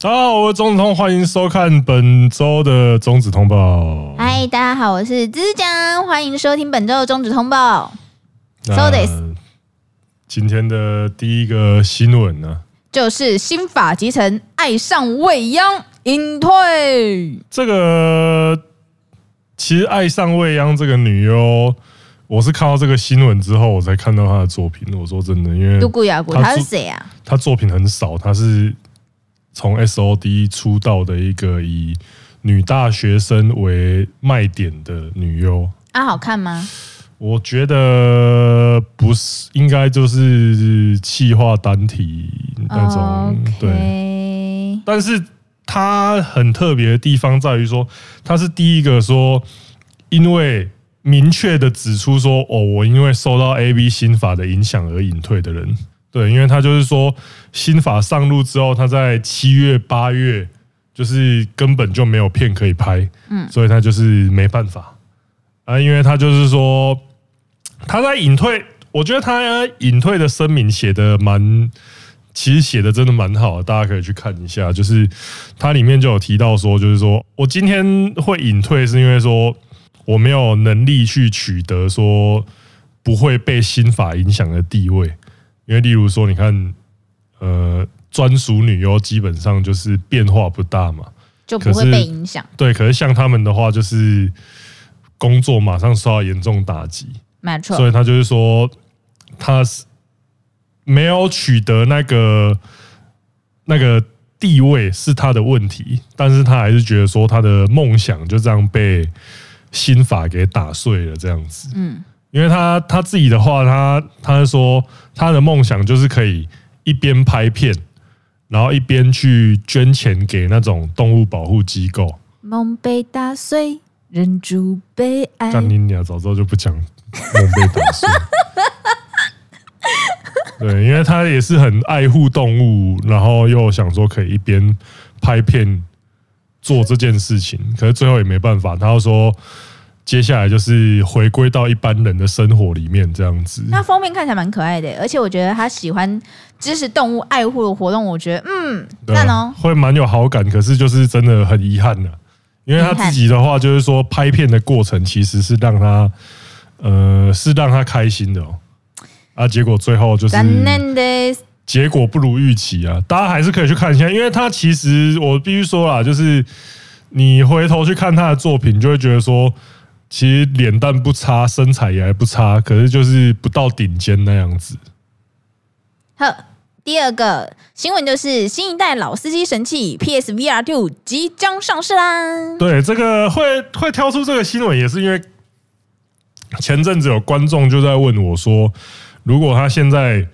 大家好，我是中子通，欢迎收看本周的中子通报。嗨，大家好，我是芝芝酱，欢迎收听本周的中子通报。So this，今天的第一个新闻呢，就是新法集成爱上未央隐退。这个其实爱上未央这个女优。我是看到这个新闻之后，我才看到她的作品。我说真的，因为他是谁啊？他作品很少，他是从 S O D 出道的一个以女大学生为卖点的女优。啊，好看吗？我觉得不是，应该就是气化单体那种。对，但是她很特别的地方在于说，她是第一个说，因为。明确的指出说，哦，我因为受到 AB 心法的影响而隐退的人，对，因为他就是说新法上路之后，他在七月八月就是根本就没有片可以拍，嗯，所以他就是没办法。啊，因为他就是说他在隐退，我觉得他隐退的声明写的蛮，其实写的真的蛮好的，大家可以去看一下，就是他里面就有提到说，就是说我今天会隐退是因为说。我没有能力去取得说不会被新法影响的地位，因为例如说，你看，呃，专属女优基本上就是变化不大嘛，就不会被影响。对，可是像他们的话，就是工作马上受到严重打击，没错。所以他就是说，他是没有取得那个那个地位是他的问题，但是他还是觉得说他的梦想就这样被。新法给打碎了，这样子。嗯，因为他他自己的话，他他说他的梦想就是可以一边拍片，然后一边去捐钱给那种动物保护机构。梦被打碎，忍住悲哀。干你娘！早知道就不讲梦被打碎。对，因为他也是很爱护动物，然后又想说可以一边拍片。做这件事情，可是最后也没办法。他说，接下来就是回归到一般人的生活里面这样子。那封面看起来蛮可爱的，而且我觉得他喜欢支持动物爱护的活动，我觉得嗯，赞哦，会蛮有好感。可是就是真的很遗憾的，因为他自己的话就是说，拍片的过程其实是让他呃是让他开心的哦。啊，结果最后就是。结果不如预期啊！大家还是可以去看一下，因为他其实我必须说啦，就是你回头去看他的作品，就会觉得说，其实脸蛋不差，身材也还不差，可是就是不到顶尖那样子。好，第二个新闻就是新一代老司机神器 PSVR Two 即将上市啦。对，这个会会挑出这个新闻，也是因为前阵子有观众就在问我说，如果他现在。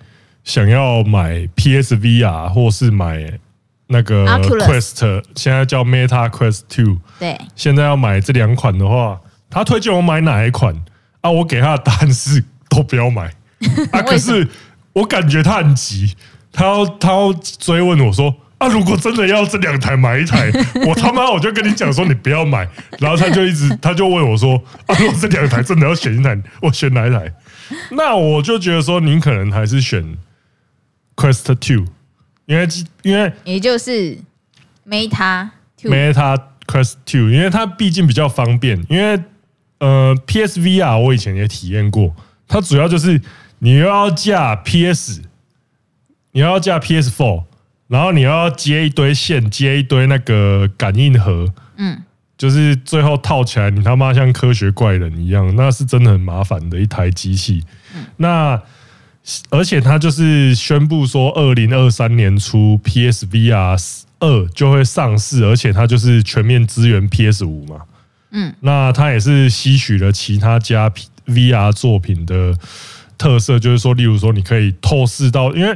想要买 PSVR 或是买那个 Quest，现在叫 Meta Quest Two。对，现在要买这两款的话，他推荐我买哪一款啊？我给他的答案是都不要买 啊。可是我感觉他很急，他要他要追问我说啊，如果真的要这两台买一台，我他妈我就跟你讲说你不要买。然后他就一直 他就问我说啊，如果这两台真的要选一台，我选哪一台？那我就觉得说，您可能还是选。Quest Two，因为因为也就是 Meta Meta Quest Two，因为它毕竟比较方便。因为呃，PSVR 我以前也体验过，它主要就是你又要架 PS，你要架 PS Four，然后你要接一堆线，接一堆那个感应盒，嗯，就是最后套起来，你他妈像科学怪人一样，那是真的很麻烦的一台机器。那而且它就是宣布说，二零二三年初 PSVR 二就会上市，而且它就是全面支援 PS 五嘛。嗯，那它也是吸取了其他家 VR 作品的特色，就是说，例如说，你可以透视到，因为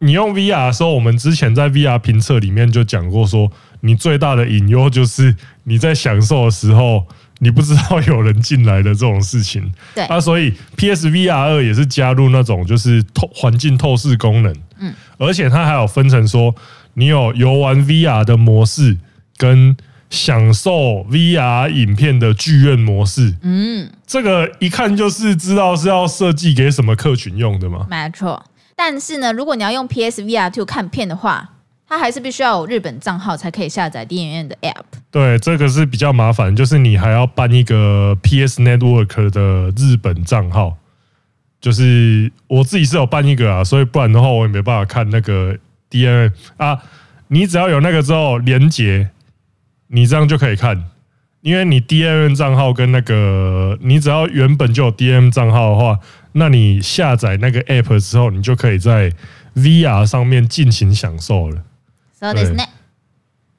你用 VR 的时候，我们之前在 VR 评测里面就讲过，说你最大的隐忧就是你在享受的时候。你不知道有人进来的这种事情，对。啊，所以 PSVR 二也是加入那种就是透环境透视功能，嗯，而且它还有分成说，你有游玩 VR 的模式跟享受 VR 影片的剧院模式，嗯，这个一看就是知道是要设计给什么客群用的嘛，没错。但是呢，如果你要用 PSVR to 看片的话，它还是必须要有日本账号才可以下载电影院的 App。对，这个是比较麻烦，就是你还要办一个 PS Network 的日本账号。就是我自己是有办一个啊，所以不然的话我也没办法看那个 DNA 啊。你只要有那个之后连接，你这样就可以看。因为你 DNM 账号跟那个，你只要原本就有 DNM 账号的话，那你下载那个 App 之后，你就可以在 VR 上面尽情享受了。So this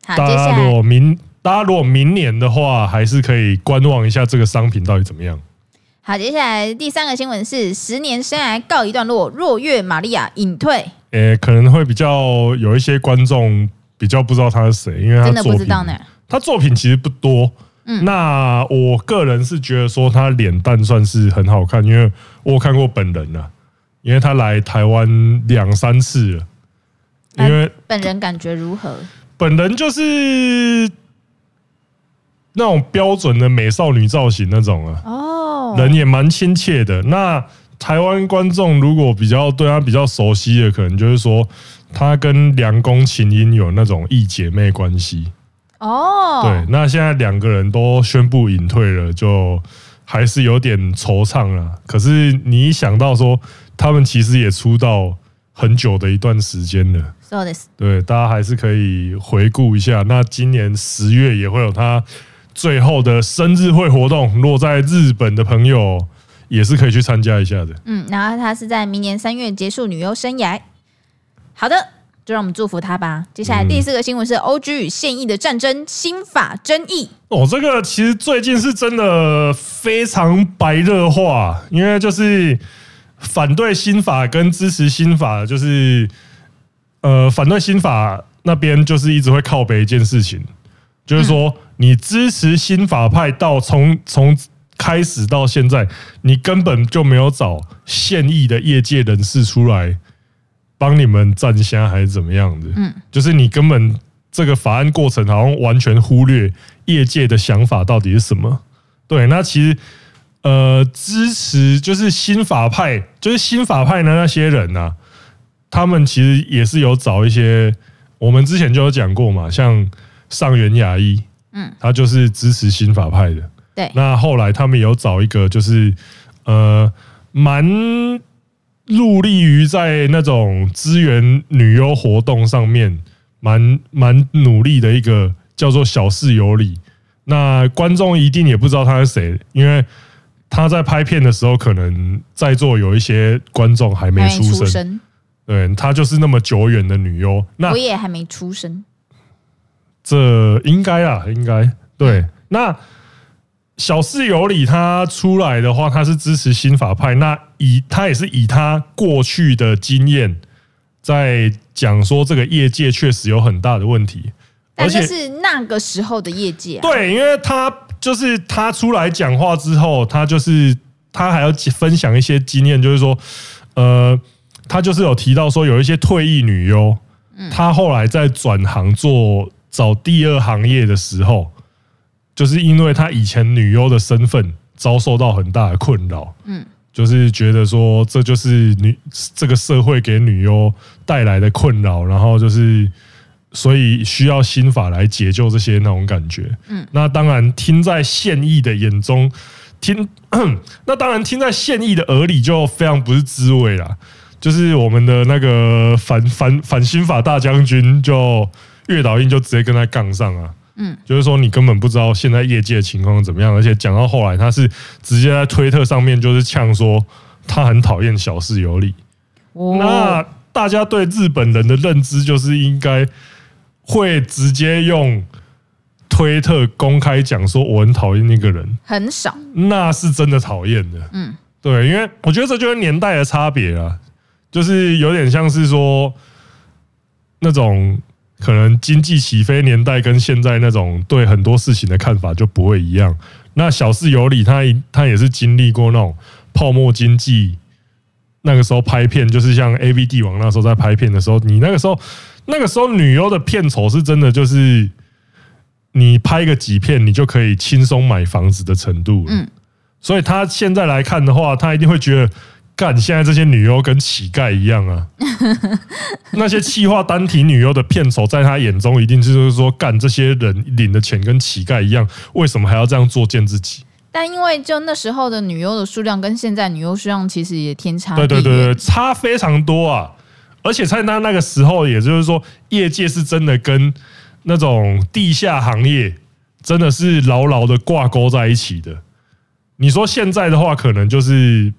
大家如果明大家如果明年的话，还是可以观望一下这个商品到底怎么样。好，接下来第三个新闻是十年生涯告一段落，若月玛利亚隐退。诶、欸，可能会比较有一些观众比较不知道他是谁，因为他真的不知道呢。他作品其实不多。嗯，那我个人是觉得说他脸蛋算是很好看，因为我有看过本人了，因为他来台湾两三次了。因为本人感觉如何？本人就是那种标准的美少女造型那种啊，哦，人也蛮亲切的。那台湾观众如果比较对他比较熟悉的，可能就是说他跟梁宫琴音有那种义姐妹关系。哦，对，那现在两个人都宣布隐退了，就还是有点惆怅了。可是你一想到说他们其实也出道很久的一段时间了。So this. 对，大家还是可以回顾一下。那今年十月也会有他最后的生日会活动，落在日本的朋友也是可以去参加一下的。嗯，然后他是在明年三月结束女优生涯。好的，就让我们祝福他吧。接下来第四个新闻是 OG 与现役的战争新法争议。哦，这个其实最近是真的非常白热化，因为就是反对新法跟支持新法就是。呃，反对新法那边就是一直会靠北一件事情，就是说你支持新法派到从从开始到现在，你根本就没有找现役的业界人士出来帮你们站下，还是怎么样的？嗯，就是你根本这个法案过程好像完全忽略业界的想法到底是什么。对，那其实呃，支持就是新法派，就是新法派的那些人呐、啊。他们其实也是有找一些，我们之前就有讲过嘛，像上元雅一，嗯，他就是支持新法派的。对，那后来他们有找一个，就是呃，蛮入力于在那种资源女优活动上面，蛮蛮努力的一个，叫做小室有理。那观众一定也不知道他是谁，因为他在拍片的时候，可能在座有一些观众还没出生。对，她就是那么久远的女优，那我也还没出生，这应该啊，应该对。那小室有理他出来的话，他是支持新法派，那以他也是以他过去的经验，在讲说这个业界确实有很大的问题，而且是那个时候的业界，对，因为他就是他出来讲话之后，他就是他还要分享一些经验，就是说，呃。他就是有提到说，有一些退役女优，她后来在转行做找第二行业的时候，就是因为他以前女优的身份遭受到很大的困扰，嗯，就是觉得说这就是女这个社会给女优带来的困扰，然后就是所以需要新法来解救这些那种感觉，嗯，那当然听在现役的眼中听，那当然听在现役的耳里就非常不是滋味啦。就是我们的那个反反反新法大将军，就月岛樱就直接跟他杠上啊。嗯，就是说你根本不知道现在业界的情况怎么样，而且讲到后来，他是直接在推特上面就是呛说他很讨厌小室有里。那大家对日本人的认知就是应该会直接用推特公开讲说我很讨厌那个人，很少，那是真的讨厌的。嗯，对，因为我觉得这就是年代的差别啊。就是有点像是说，那种可能经济起飞年代跟现在那种对很多事情的看法就不会一样。那小事有理他他也是经历过那种泡沫经济，那个时候拍片就是像 AV 帝王那时候在拍片的时候，你那个时候那个时候女优的片酬是真的就是你拍个几片你就可以轻松买房子的程度。嗯，所以他现在来看的话，他一定会觉得。干，现在这些女优跟乞丐一样啊！那些气化单体女优的片酬，在他眼中一定就是说，干这些人领的钱跟乞丐一样，为什么还要这样作践自己？但因为就那时候的女优的数量跟现在女优数量其实也天差对对对对，差非常多啊！而且在那那个时候，也就是说，业界是真的跟那种地下行业真的是牢牢的挂钩在一起的。你说现在的话，可能就是。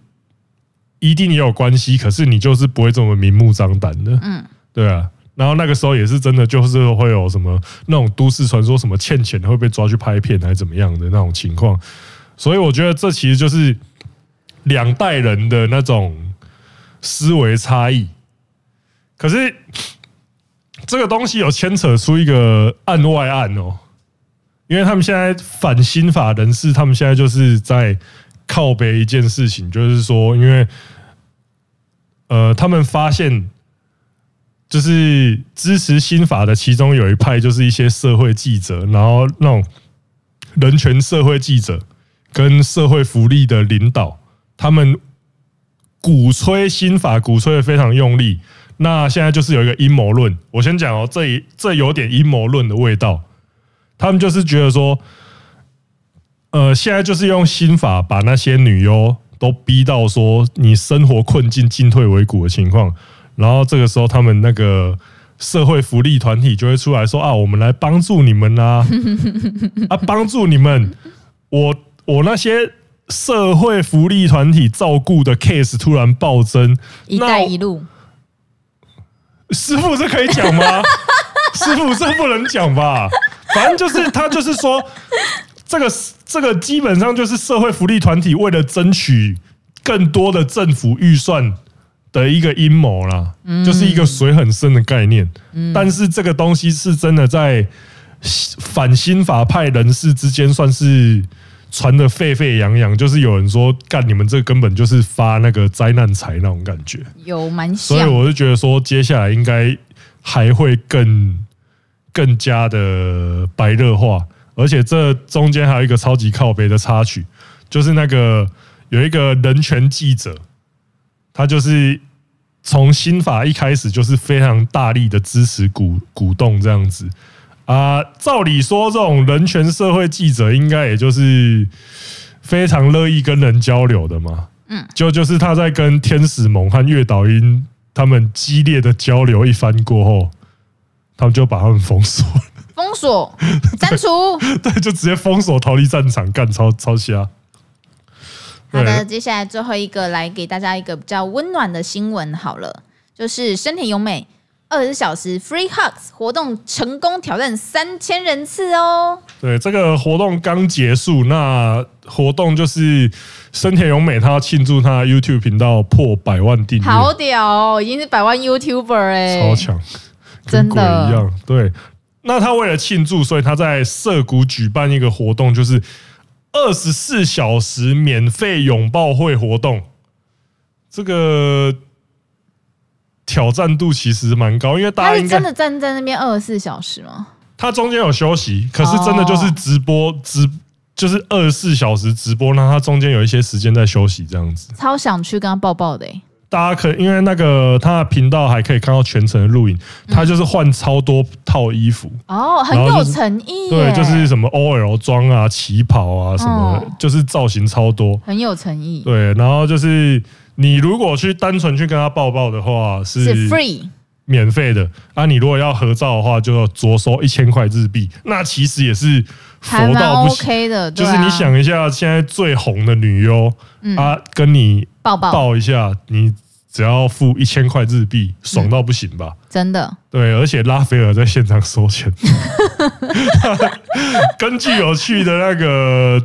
一定也有关系，可是你就是不会这么明目张胆的，嗯，对啊。然后那个时候也是真的，就是会有什么那种都市传说，什么欠钱会被抓去拍片，还是怎么样的那种情况。所以我觉得这其实就是两代人的那种思维差异。可是这个东西有牵扯出一个案外案哦，因为他们现在反新法人士，他们现在就是在。靠北一件事情，就是说，因为，呃，他们发现，就是支持新法的其中有一派，就是一些社会记者，然后那种人权社会记者跟社会福利的领导，他们鼓吹新法，鼓吹的非常用力。那现在就是有一个阴谋论，我先讲哦，这这有点阴谋论的味道。他们就是觉得说。呃，现在就是用新法把那些女优都逼到说你生活困境进退维谷的情况，然后这个时候他们那个社会福利团体就会出来说啊，我们来帮助你们啊，啊，帮助你们，我我那些社会福利团体照顾的 case 突然暴增，一带一路，师傅这可以讲吗？师傅这不能讲吧？反正就是他就是说。这个这个基本上就是社会福利团体为了争取更多的政府预算的一个阴谋啦，就是一个水很深的概念。但是这个东西是真的在反新法派人士之间算是传的沸沸扬扬，就是有人说干你们这根本就是发那个灾难财那种感觉，有蛮像。所以我就觉得说接下来应该还会更更加的白热化。而且这中间还有一个超级靠北的插曲，就是那个有一个人权记者，他就是从新法一开始就是非常大力的支持鼓鼓动这样子啊。照理说，这种人权社会记者应该也就是非常乐意跟人交流的嘛。嗯，就就是他在跟天使盟和月岛音他们激烈的交流一番过后，他们就把他们封锁了。封锁、删除，对，就直接封锁，逃离战场，干超超瞎。好的，接下来最后一个来给大家一个比较温暖的新闻，好了，就是深田咏美二十四小时 Free Hugs 活动成功挑战三千人次哦。对，这个活动刚结束，那活动就是深田咏美她要庆祝她 YouTube 频道破百万订阅，好屌哦，已经是百万 YouTuber 哎，超强，真的一样，对。那他为了庆祝，所以他在涩谷举办一个活动，就是二十四小时免费拥抱会活动。这个挑战度其实蛮高，因为大家真的站在那边二十四小时吗？他中间有休息，可是真的就是直播直，就是二十四小时直播，那他中间有一些时间在休息，这样子。超想去跟他抱抱的欸。大家可因为那个他的频道还可以看到全程的录影，他就是换超多套衣服哦，很有诚意。对，就是什么 OL 装啊、旗袍啊，什么就是造型超多，很有诚意。对，然后就是你如果去单纯去跟他抱抱的话，是 free 免费的啊。你如果要合照的话，就要着收一千块日币。那其实也是佛到不行的，就是你想一下，现在最红的女优啊，跟你。抱抱抱一下，你只要付一千块日币，爽到不行吧？真的。对，而且拉斐尔在现场收钱。根据有趣的那个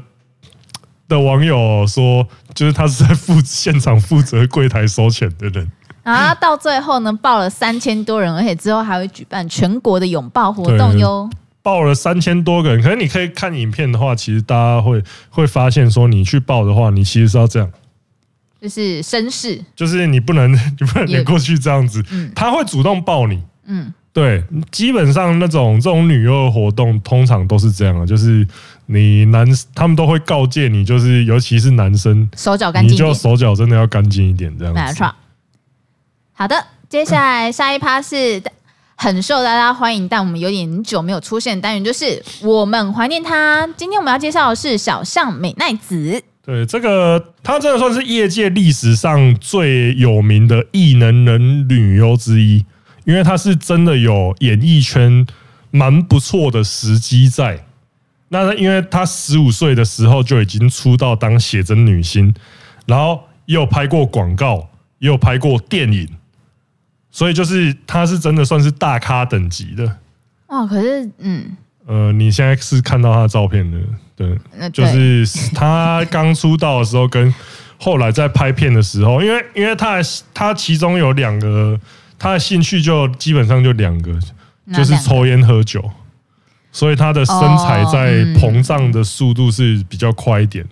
的网友说，就是他是在负现场负责柜台收钱的人。啊，到最后呢，报了三千多人，而且之后还会举办全国的拥抱活动哟。报了三千多个人，可是你可以看影片的话，其实大家会会发现说，你去报的话，你其实是要这样。就是绅士，就是你不能，你不能连过去这样子，他会主动抱你，嗯，对，基本上那种这种女优的活动，通常都是这样啊，就是你男他们都会告诫你，就是尤其是男生，手脚干净，你就手脚真的要干净一点，这样子。没错。好的，接下来下一趴是很受大家欢迎，但我们有点久没有出现的单元，就是我们怀念他。今天我们要介绍的是小象美奈子。对，这个她真的算是业界历史上最有名的异能人女优之一。因为他是真的有演艺圈蛮不错的时机在，那因为他十五岁的时候就已经出道当写真女星，然后也有拍过广告，也有拍过电影，所以就是他是真的算是大咖等级的。哇，可是嗯，呃，你现在是看到他的照片的，对，就是他刚出道的时候跟后来在拍片的时候，因为因为他他其中有两个。他的兴趣就基本上就两个，就是抽烟喝酒，所以他的身材在膨胀的速度是比较快一点。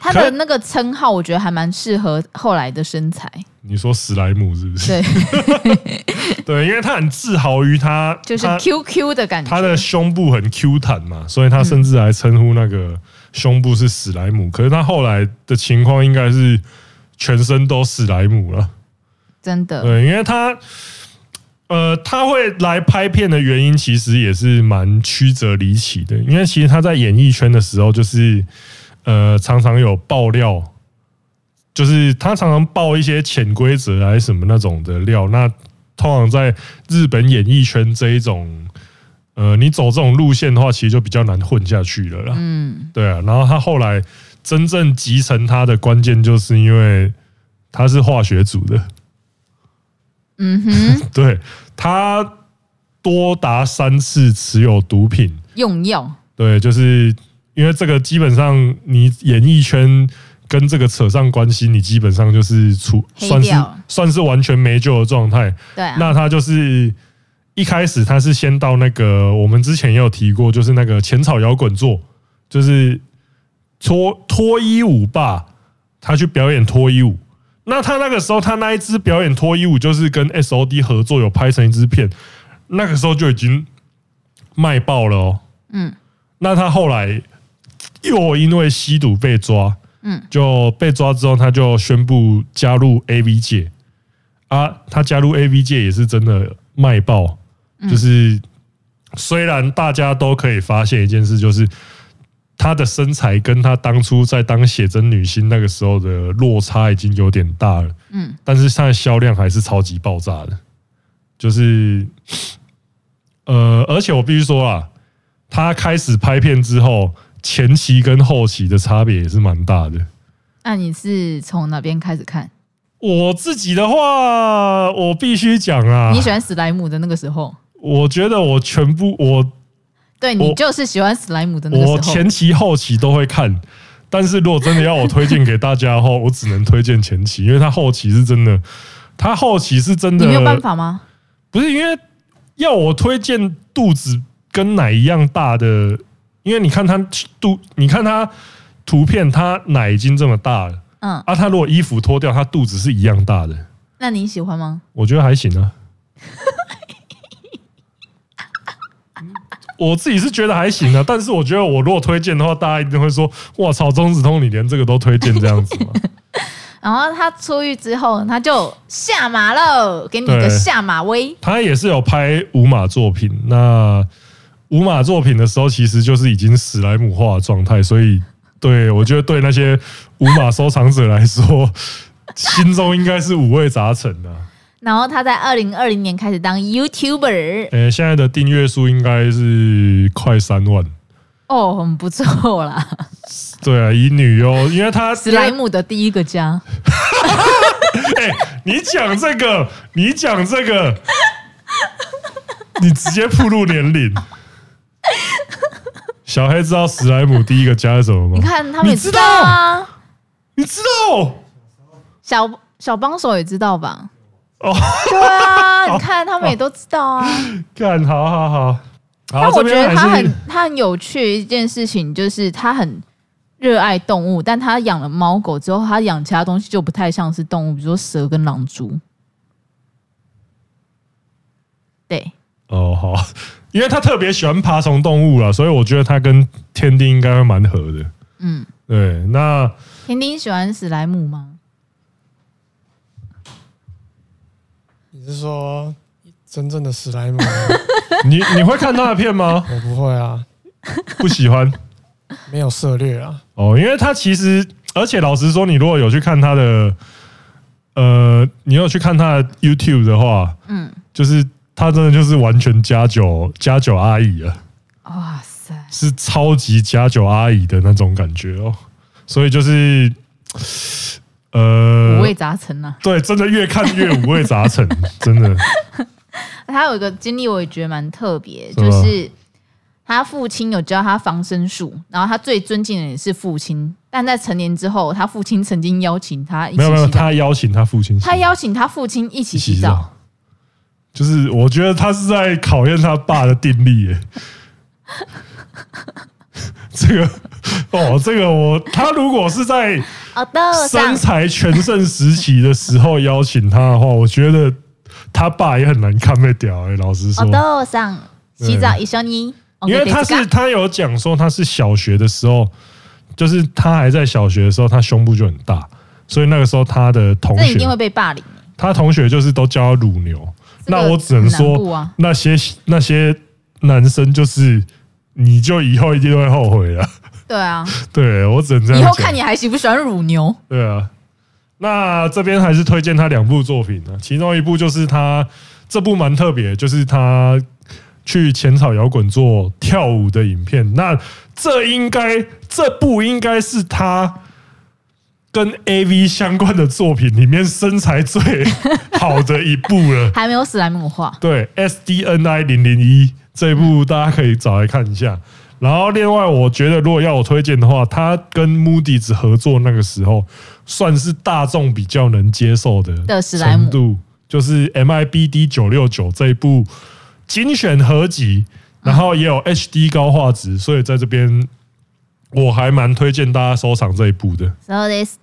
他的那个称号，我觉得还蛮适合后来的身材。你说史莱姆是不是？对，对，因为他很自豪于他就是 QQ 的感觉，他的胸部很 Q 弹嘛，所以他甚至还称呼那个胸部是史莱姆。可是他后来的情况应该是全身都史莱姆了。真的，对，因为他，呃，他会来拍片的原因，其实也是蛮曲折离奇的。因为其实他在演艺圈的时候，就是呃，常常有爆料，就是他常常爆一些潜规则还是什么那种的料。那通常在日本演艺圈这一种，呃，你走这种路线的话，其实就比较难混下去了啦。嗯，对啊。然后他后来真正集成他的关键，就是因为他是化学组的。嗯哼，对，他多达三次持有毒品用药，对，就是因为这个基本上你演艺圈跟这个扯上关系，你基本上就是出算是算是完全没救的状态。对啊，那他就是一开始他是先到那个我们之前也有提过，就是那个浅草摇滚座，就是脱脱衣舞吧，他去表演脱衣舞。那他那个时候，他那一支表演脱衣舞，就是跟 SOD 合作，有拍成一支片。那个时候就已经卖爆了哦。嗯。那他后来又因为吸毒被抓，嗯，就被抓之后，他就宣布加入 AV 界。啊，他加入 AV 界也是真的卖爆。就是虽然大家都可以发现一件事，就是。他的身材跟他当初在当写真女星那个时候的落差已经有点大了，嗯，但是他的销量还是超级爆炸的，就是，呃，而且我必须说啊，他开始拍片之后，前期跟后期的差别也是蛮大的。那你是从哪边开始看？我自己的话，我必须讲啊，你喜欢史莱姆的那个时候，我觉得我全部我。对，你就是喜欢史莱姆的那个时候。我前期后期都会看，但是如果真的要我推荐给大家的话，我只能推荐前期，因为他后期是真的，他后期是真的。你没有办法吗？不是，因为要我推荐肚子跟奶一样大的，因为你看他肚，你看他图片，他奶已经这么大了，嗯，啊，他如果衣服脱掉，他肚子是一样大的。那你喜欢吗？我觉得还行啊。我自己是觉得还行啊，但是我觉得我如果推荐的话，大家一定会说：“哇操，中子通你连这个都推荐这样子吗？” 然后他出狱之后，他就下马了，给你个下马威。他也是有拍五马作品，那无码作品的时候，其实就是已经史莱姆化的状态，所以对我觉得对那些无码收藏者来说，心中应该是五味杂陈的。然后他在二零二零年开始当 YouTuber，呃，现在的订阅数应该是快三万，哦，很不错啦。对啊，以女优，因为他史莱姆的第一个家。哎，你讲这个，你讲这个，你直接暴露年龄。小黑知道史莱姆第一个家是什么吗？你看他们也知道啊，你知道？小小帮手也知道吧？哦，对啊，你看他们也都知道啊。看，好好好。但我觉得他很他很有趣一件事情，就是他很热爱动物，但他养了猫狗之后，他养其他东西就不太像是动物，比如说蛇跟狼蛛。对，哦，好，因为他特别喜欢爬虫动物了，所以我觉得他跟天丁应该会蛮合的。嗯，对。那天丁喜欢史莱姆吗？你是说真正的史莱姆？你你会看他的片吗？我不会啊，不喜欢，没有涉猎啊。哦，因为他其实，而且老实说，你如果有去看他的，呃，你有去看他的 YouTube 的话，嗯，就是。他真的就是完全加九加九阿姨了，哇塞，是超级加九阿姨的那种感觉哦，所以就是呃，五味杂陈呐。对，真的越看越五味杂陈，真的。他有一个经历，我也觉得蛮特别，就是他父亲有教他防身术，然后他最尊敬的也是父亲，但在成年之后，他父亲曾经邀请他一起洗澡，没有没有，他邀请他父亲，他邀请他父亲一起洗澡。就是我觉得他是在考验他爸的定力耶，这个哦，这个我他如果是在身材全盛时期的时候邀请他的话，我觉得他爸也很难看被屌哎，老实说。哦，上洗澡一绪に，因为他是他有讲说他是小学的时候，就是他还在小学的时候，他胸部就很大，所以那个时候他的同学一定会被霸凌，他同学就是都叫他乳牛。那我只能说，那些那些男生就是，你就以后一定会后悔了。对啊，对我只能这样。以后看你还喜不喜欢乳牛？对啊，那这边还是推荐他两部作品呢，其中一部就是他这部蛮特别，就是他去浅草摇滚做跳舞的影片。那这应该这部应该是他。跟 A V 相关的作品里面身材最好的一部了，还没有史莱姆化。对，S D N I 零零一这一部大家可以找来看一下。然后另外，我觉得如果要我推荐的话，他跟 Moody's 合作那个时候，算是大众比较能接受的程度，就是 M I B D 九六九这一部精选合集，然后也有 H D 高画质，所以在这边。我还蛮推荐大家收藏这一部的。So this，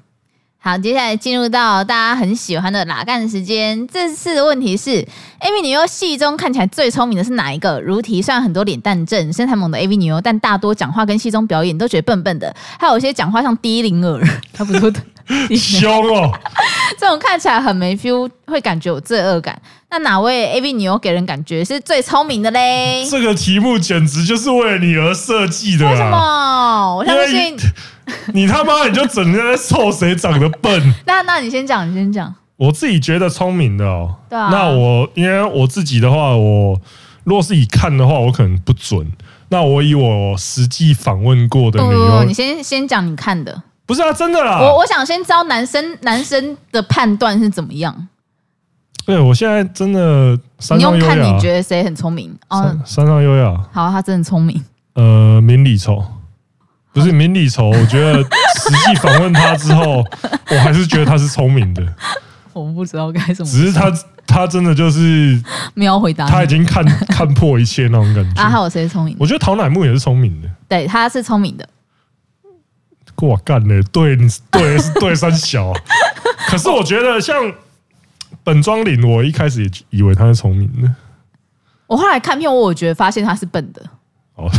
好，接下来进入到大家很喜欢的拉干时间。这次的问题是：AV 女优戏中看起来最聪明的是哪一个？如题虽然很多脸蛋正、身材猛的 AV 女优，但大多讲话跟戏中表演都觉得笨笨的，还有一些讲话像低龄儿。差不是 凶哦，这种看起来很没 feel，会感觉有罪恶感。那哪位 AV 女优给人感觉是最聪明的嘞？这个题目简直就是为了你而设计的。为什么？我相信 你他妈你就整天在臭谁长得笨？那那你先讲，你先讲。我自己觉得聪明的哦。对啊。那我因为我自己的话，我若是以看的话，我可能不准。那我以我实际访问过的女优，你先先讲你看的。不是啊，真的啦！我我想先知道男生男生的判断是怎么样。对，我现在真的山上优雅。你用看你觉得谁很聪明？哦，山上优雅。好，他真的聪明。呃，明里愁，不是明里愁。我觉得实际访问他之后，我还是觉得他是聪明的。我不知道该怎么。只是他他真的就是没有回答。他已经看看破一切那种感觉。啊，还有谁聪明？我觉得陶乃木也是聪明的。对，他是聪明的。我干呢？对，你对是对三小，可是我觉得像本庄铃，我一开始也以为他是聪明的。我后来看片，我我觉得发现他是笨的。哦，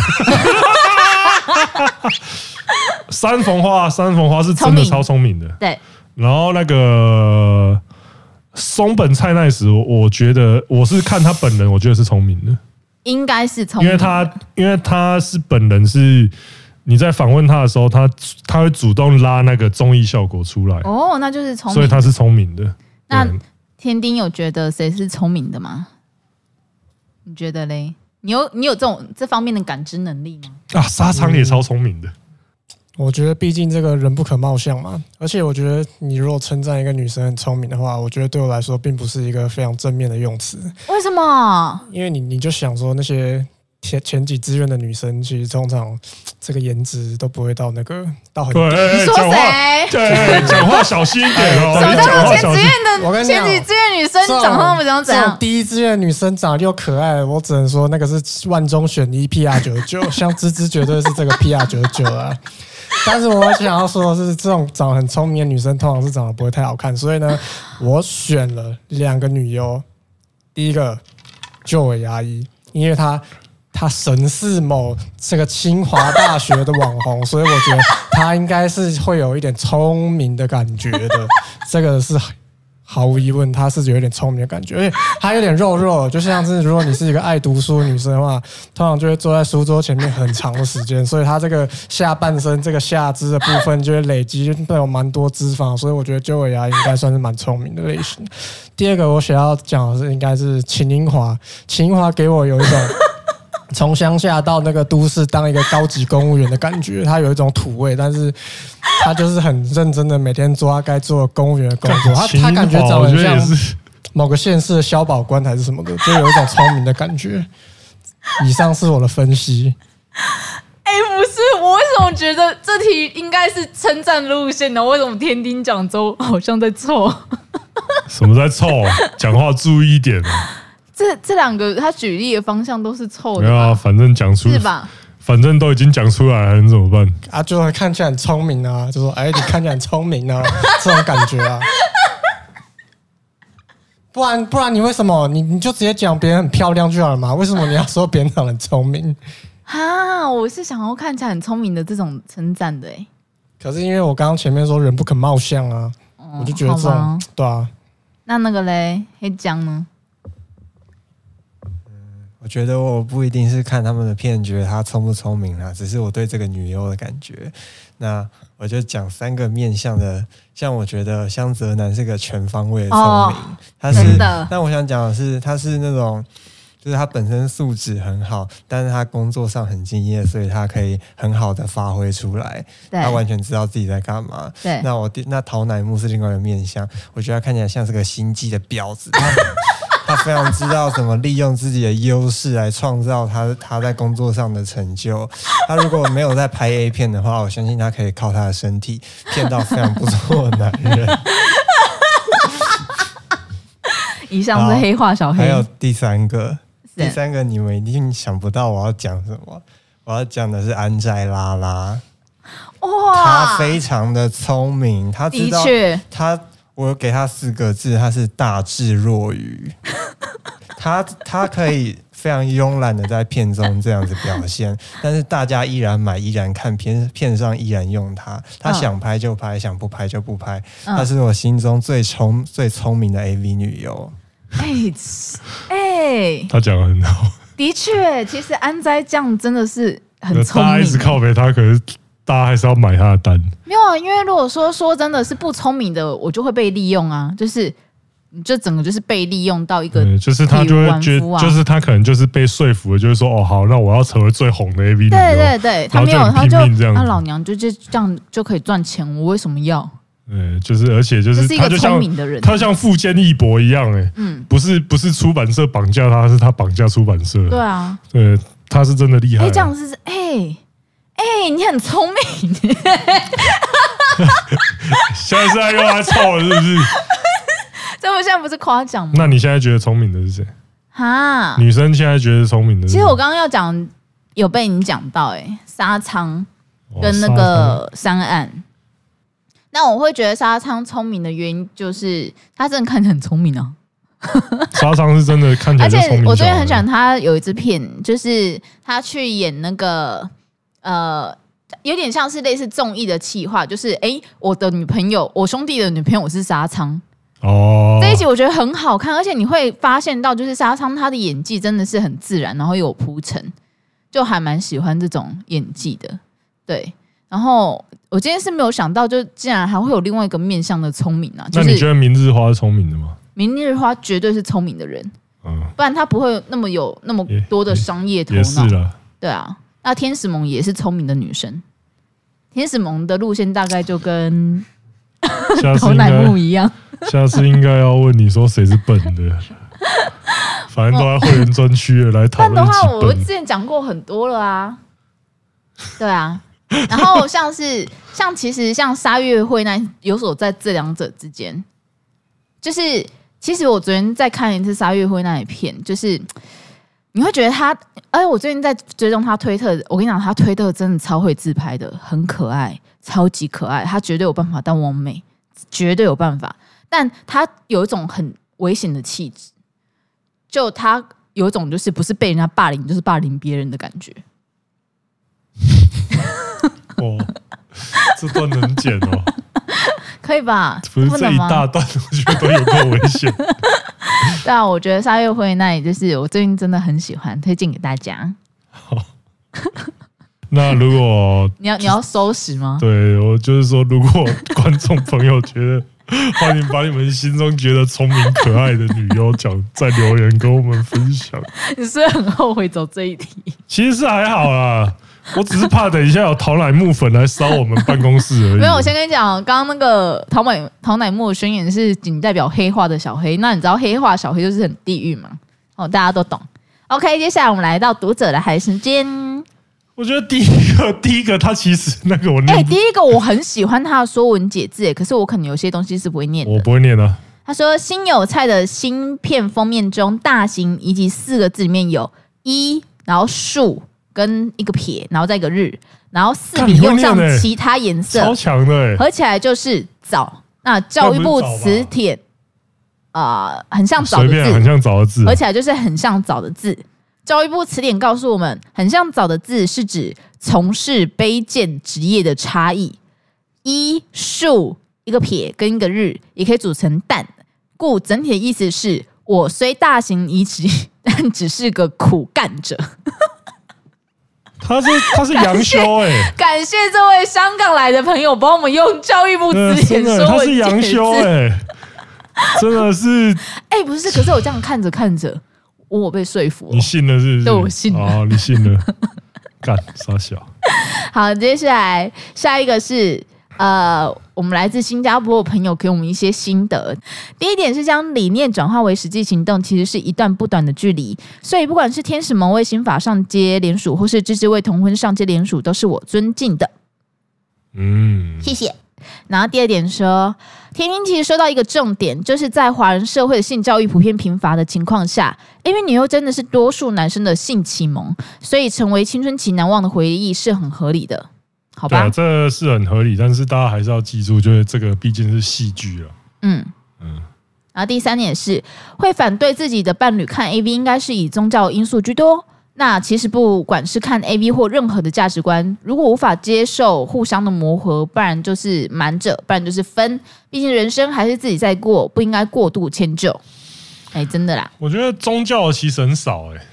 三逢花，三逢花是真的超聪明的。对，然后那个松本菜奈实，我觉得我是看他本人，我觉得是聪明的，应该是聪明，因为他因为他是本人是。你在访问他的时候，他他会主动拉那个综艺效果出来。哦，那就是聪明，所以他是聪明的。那天丁有觉得谁是聪明的吗？你觉得嘞？你有你有这种这方面的感知能力吗？啊，沙场也超聪明的。我觉得，毕竟这个人不可貌相嘛。而且，我觉得你如果称赞一个女生很聪明的话，我觉得对我来说并不是一个非常正面的用词。为什么？因为你你就想说那些。前前几志愿的女生，其实通常这个颜值都不会到那个到很。对，你说谁？对，讲话小心一点哦。什么叫前志愿的？我跟你讲，前几志愿女生长得那么怎样？怎样？第一志愿女生长得又可爱，我只能说那个是万中选一 PR 九十九，像芝芝绝对是这个 PR 九十九啊。但是我想要说的是，这种长得很聪明的女生，通常是长得不会太好看，所以呢，我选了两个女优，第一个就我牙医。因为他他神似某这个清华大学的网红，所以我觉得他应该是会有一点聪明的感觉的。这个是。毫无疑问，他是有点聪明的感觉，而且他有点肉肉，就像是如果你是一个爱读书的女生的话，通常就会坐在书桌前面很长的时间，所以他这个下半身这个下肢的部分就会累积都有蛮多脂肪，所以我觉得周伟牙应该算是蛮聪明的类型。第二个我想要讲的是，应该是秦英华，秦英华给我有一种。从乡下到那个都市当一个高级公务员的感觉，他有一种土味，但是他就是很认真的每天做他该做的公务员的工作。他他感觉长得像某个县市的消保官还是什么的，就有一种聪明的感觉。以上是我的分析。哎，不是，我为什么觉得这题应该是称赞路线呢？为什么天丁讲周好像在凑？什么在凑？讲话注意一点这这两个他举例的方向都是错的。没有啊，反正讲出是吧？反正都已经讲出来了，你怎么办？啊，就会看起来很聪明啊，就说哎，你看起来很聪明啊，这种感觉啊。不然不然，你为什么你你就直接讲别人很漂亮就好了嘛？为什么你要说别人长得很聪明？哈，我是想要看起来很聪明的这种称赞的哎。可是因为我刚刚前面说人不可貌相啊，嗯、我就觉得这种对啊。那那个嘞，黑江呢？我觉得我不一定是看他们的片觉得他聪不聪明啊，只是我对这个女优的感觉。那我就讲三个面向的，像我觉得香泽男是个全方位的聪明，哦、他是。但我想讲的是，他是那种，就是他本身素质很好，但是他工作上很敬业，所以他可以很好的发挥出来。他完全知道自己在干嘛。对。那我那桃乃木是另外一个面向，我觉得他看起来像是个心机的婊子。他非常知道怎么利用自己的优势来创造他他在工作上的成就。他如果没有在拍 A 片的话，我相信他可以靠他的身体骗到非常不错的男人。以上是黑化小黑。还有第三个，第三个你们一定想不到我要讲什么。我要讲的是安斋拉拉。哇，他非常的聪明，他知道他。我给他四个字，他是大智若愚。他他可以非常慵懒的在片中这样子表现，但是大家依然买，依然看片，片上依然用他。他想拍就拍，想不拍就不拍。他是我心中最聪最聪明的 AV 女优。哎哎，他讲的很好。的确，其实安斋酱真的是很聪明。大家一直靠北他，可是。大家还是要买他的单。没有啊，因为如果说说真的是不聪明的，我就会被利用啊，就是你就整个就是被利用到一个、嗯，就是他就会觉得，就是他可能就是被说服了，就是说哦好，那我要成为最红的 AV 女优。对对对，他没有，他就他老娘就就这样就可以赚钱，我为什么要？嗯，就是而且就是他就像聪明的人，他像富坚义博一样，哎，嗯，不是不是出版社绑架他，是他绑架出版社。对啊，对，他是真的厉害。哎，这样是哎。哎、欸，你很聪明！现在是在用他臭了，是不是？这我现在不是夸奖吗？那你现在觉得聪明的是谁？哈，女生现在觉得聪明的是谁？其实我刚刚要讲，有被你讲到、欸，哎，沙仓跟那个三岸。那我会觉得沙仓聪明的原因，就是他真的看起来很聪明啊。沙仓是真的看起来聪明，而且我最近很喜欢他有一支片，就是他去演那个。呃，有点像是类似综艺的企划，就是哎、欸，我的女朋友，我兄弟的女朋友，我是沙仓哦。这一集我觉得很好看，而且你会发现到，就是沙仓他的演技真的是很自然，然后有铺陈，就还蛮喜欢这种演技的。对，然后我今天是没有想到，就竟然还会有另外一个面向的聪明啊。就是、那你觉得明日花是聪明的吗？明日花绝对是聪明的人，嗯，不然他不会那么有那么多的商业头脑。对啊。那天使萌也是聪明的女生，天使萌的路线大概就跟 头乃木一样。下次应该要问你说谁是笨的，反正都在会员专区来讨论。但的话，我之前讲过很多了啊。对啊，然后像是像其实像沙月会那有所在这两者之间，就是其实我昨天在看一次沙月会那一片，就是。你会觉得他，哎，我最近在追踪他推特，我跟你讲，他推特真的超会自拍的，很可爱，超级可爱，他绝对有办法当网美，绝对有办法。但他有一种很危险的气质，就他有一种就是不是被人家霸凌，就是霸凌别人的感觉。哦，这段能剪哦？可以吧？不是这一大段，我觉得都有够危险。对啊，我觉得沙月会那里就是我最近真的很喜欢，推荐给大家。好，那如果 你要你要收拾吗？对，我就是说，如果观众朋友觉得，欢迎把你们心中觉得聪明可爱的女优讲在留言跟我们分享。你是不是很后悔走这一题？其实是还好啦。我只是怕等一下有桃乃木粉来烧我们办公室而已。没有，我先跟你讲，刚刚那个桃乃桃乃木的宣言是仅代表黑化的小黑。那你知道黑化小黑就是很地狱吗？哦，大家都懂。OK，接下来我们来到读者的海时间。我觉得第一个，第一个他其实那个我念，哎、欸，第一个我很喜欢他的说文解字，哎，可是我可能有些东西是不会念的。我不会念啊。他说新有菜的新片封面中，大型以及四个字里面有一，然后树。跟一个撇，然后再一个日，然后四笔用上其他颜色，超强的哎，合起来就是早。那教育部词典啊，很像早的字，很像早的字，合起来就是很像早的字。教育部词典告诉我们，很像早的字是指从事卑贱职业的差异。一竖一个撇跟一个日，也可以组成但，故整体的意思是我虽大行医职，但只是个苦干者。他是他是杨修哎，感谢这位香港来的朋友帮我们用教育部词典说他是杨修哎，真的是哎，不是，可是我这样看着看着，我被说服了，你信了是不是？对，我信了，哦，你信了，干傻小。好，接下来下一个是。呃，我们来自新加坡的朋友给我们一些心得。第一点是将理念转化为实际行动，其实是一段不短的距离。所以，不管是天使盟为新法上街联署，或是支持为同婚上街联署，都是我尊敬的。嗯，谢谢。然后第二点说，天天其实说到一个重点，就是在华人社会的性教育普遍贫乏的情况下，因为你又真的是多数男生的性启蒙，所以成为青春期难忘的回忆是很合理的。好吧，这是很合理，但是大家还是要记住，就是这个毕竟是戏剧了。嗯嗯。然后第三点是，会反对自己的伴侣看 AV，应该是以宗教因素居多。那其实不管是看 AV 或任何的价值观，如果无法接受互相的磨合，不然就是瞒着，不然就是分。毕竟人生还是自己在过，不应该过度迁就。哎，真的啦。我觉得宗教其实很少哎、欸。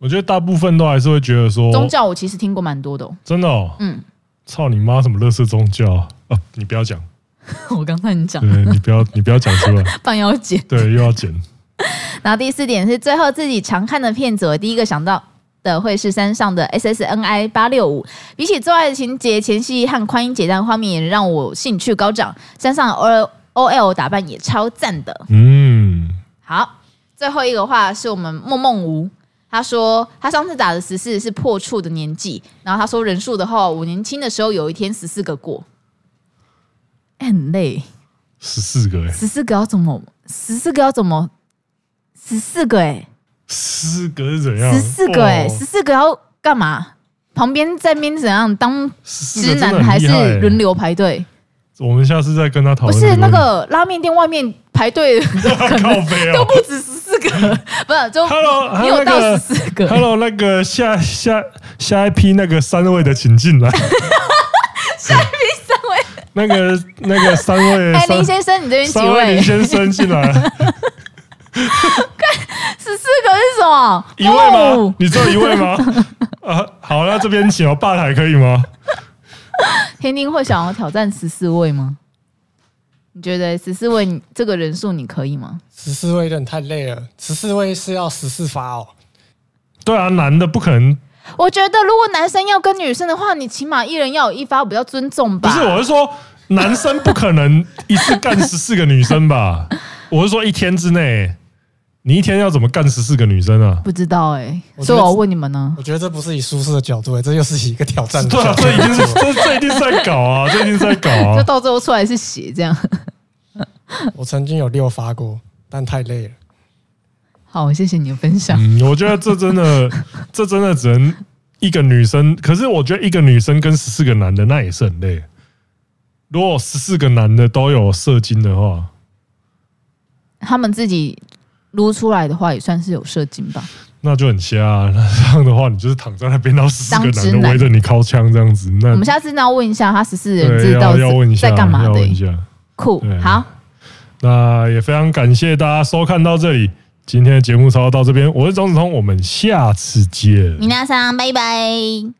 我觉得大部分都还是会觉得说，宗教我其实听过蛮多的、哦，真的、哦。嗯，操你妈！什么乐色宗教啊？你不要讲，我刚才你讲，对，你不要，你不要讲出来，半要剪，对，又要剪。然后第四点是最后自己常看的片子，我第一个想到的会是山上的 SSNI 八六五。比起做爱的情节，前戏和宽音解带画面也让我兴趣高涨。山上 O O L 打扮也超赞的。嗯，好，最后一个话是我们梦梦吴。他说他上次打的十四是破处的年纪，然后他说人数的话，我年轻的时候有一天十四个过，很累。十四个哎，十四个要怎么？十四个要怎么？十四个哎，四个是怎样？十四个哎，十四个要干嘛？旁边在边怎样当直男还是轮流排队？我们下次再跟他讨论。不是那个拉面店外面排队可能 都不止十四个，不是就 Hello，你有到十四个。Hello，那个下下下一批那个三位的请进来。下一批三位。那个那个三位。哎，林先生，你这边几位？林先生进来。看十四个是什么？一位吗？你只有一位吗？啊，好，那这边请哦，吧台可以吗？天丁会想要挑战十四位吗？你觉得十四位这个人数你可以吗？十四位有点太累了，十四位是要十四发哦。对啊，男的不可能。我觉得如果男生要跟女生的话，你起码一人要有一发，比较尊重吧。不是，我是说男生不可能一次干十四个女生吧？我是说一天之内。你一天要怎么干十四个女生啊？不知道哎、欸，所以我要问你们呢。我觉得这不是以舒适的角度、欸，这又是一个挑战。对啊，这一定是这这一定是在搞啊，这一定是在搞啊。就到最后出来是血这样。我曾经有六发过，但太累了。好，谢谢你的分享。嗯，我觉得这真的，这真的只能一个女生。可是我觉得一个女生跟十四个男的那也是很累。如果十四个男的都有射精的话，他们自己。撸出来的话，也算是有射精吧？那就很瞎。那这样的话，你就是躺在那边，然后十四个男的围着你尻枪这样子。那我们下次要问一下他十四人知道在干嘛的？酷，好。那也非常感谢大家收看到这里，今天的节目差不多到这边。我是钟子通，我们下次见。皆さん，拜拜。